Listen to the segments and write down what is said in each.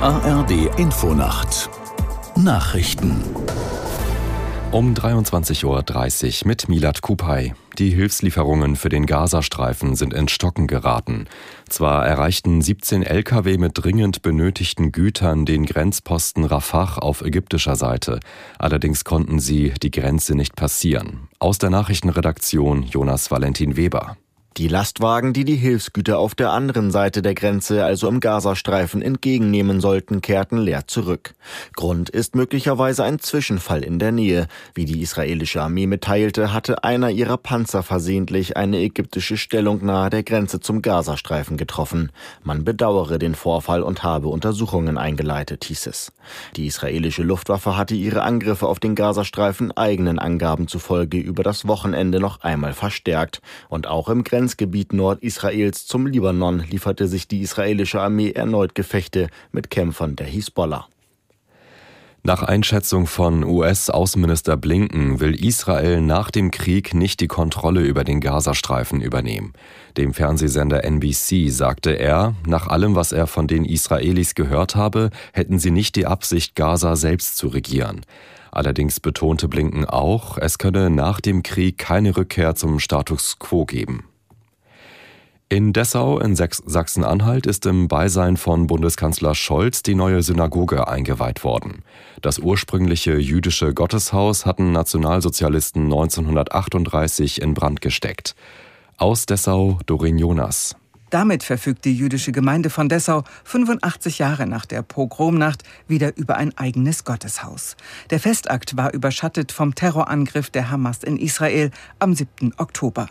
ARD Infonacht Nachrichten um 23.30 Uhr mit Milat Kupay. Die Hilfslieferungen für den Gazastreifen sind in Stocken geraten. Zwar erreichten 17 Lkw mit dringend benötigten Gütern den Grenzposten Rafah auf ägyptischer Seite. Allerdings konnten sie die Grenze nicht passieren. Aus der Nachrichtenredaktion Jonas Valentin Weber. Die Lastwagen, die die Hilfsgüter auf der anderen Seite der Grenze, also im Gazastreifen, entgegennehmen sollten, kehrten leer zurück. Grund ist möglicherweise ein Zwischenfall in der Nähe. Wie die israelische Armee mitteilte, hatte einer ihrer Panzer versehentlich eine ägyptische Stellung nahe der Grenze zum Gazastreifen getroffen. Man bedauere den Vorfall und habe Untersuchungen eingeleitet, hieß es. Die israelische Luftwaffe hatte ihre Angriffe auf den Gazastreifen eigenen Angaben zufolge über das Wochenende noch einmal verstärkt und auch im Grenz Grenzgebiet Nordisraels zum Libanon lieferte sich die israelische Armee erneut Gefechte mit Kämpfern der Hisbollah. Nach Einschätzung von US-Außenminister Blinken will Israel nach dem Krieg nicht die Kontrolle über den Gazastreifen übernehmen. Dem Fernsehsender NBC sagte er, nach allem, was er von den Israelis gehört habe, hätten sie nicht die Absicht, Gaza selbst zu regieren. Allerdings betonte Blinken auch, es könne nach dem Krieg keine Rückkehr zum Status quo geben. In Dessau in Sachsen-Anhalt ist im Beisein von Bundeskanzler Scholz die neue Synagoge eingeweiht worden. Das ursprüngliche jüdische Gotteshaus hatten Nationalsozialisten 1938 in Brand gesteckt. Aus Dessau Dorin Jonas. Damit verfügt die jüdische Gemeinde von Dessau 85 Jahre nach der Pogromnacht wieder über ein eigenes Gotteshaus. Der Festakt war überschattet vom Terrorangriff der Hamas in Israel am 7. Oktober.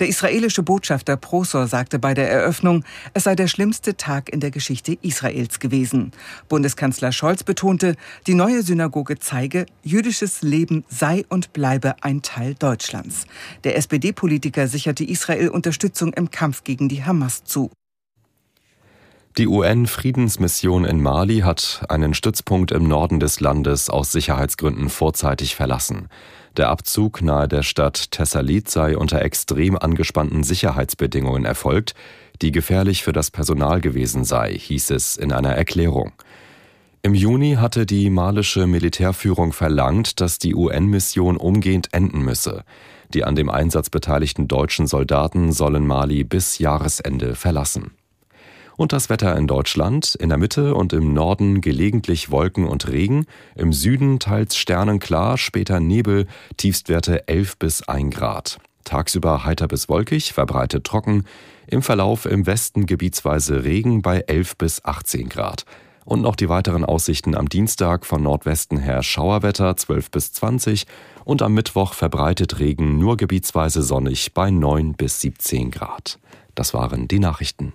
Der israelische Botschafter Prosor sagte bei der Eröffnung, es sei der schlimmste Tag in der Geschichte Israels gewesen. Bundeskanzler Scholz betonte, die neue Synagoge zeige, jüdisches Leben sei und bleibe ein Teil Deutschlands. Der SPD-Politiker sicherte Israel Unterstützung im Kampf gegen die Hamas zu. Die UN-Friedensmission in Mali hat einen Stützpunkt im Norden des Landes aus Sicherheitsgründen vorzeitig verlassen. Der Abzug nahe der Stadt Tessalit sei unter extrem angespannten Sicherheitsbedingungen erfolgt, die gefährlich für das Personal gewesen sei, hieß es in einer Erklärung. Im Juni hatte die malische Militärführung verlangt, dass die UN-Mission umgehend enden müsse. Die an dem Einsatz beteiligten deutschen Soldaten sollen Mali bis Jahresende verlassen. Und das Wetter in Deutschland, in der Mitte und im Norden gelegentlich Wolken und Regen, im Süden teils sternenklar, später Nebel, Tiefstwerte 11 bis 1 Grad. Tagsüber heiter bis wolkig, verbreitet trocken, im Verlauf im Westen gebietsweise Regen bei 11 bis 18 Grad. Und noch die weiteren Aussichten am Dienstag von Nordwesten her Schauerwetter 12 bis 20 und am Mittwoch verbreitet Regen nur gebietsweise sonnig bei 9 bis 17 Grad. Das waren die Nachrichten.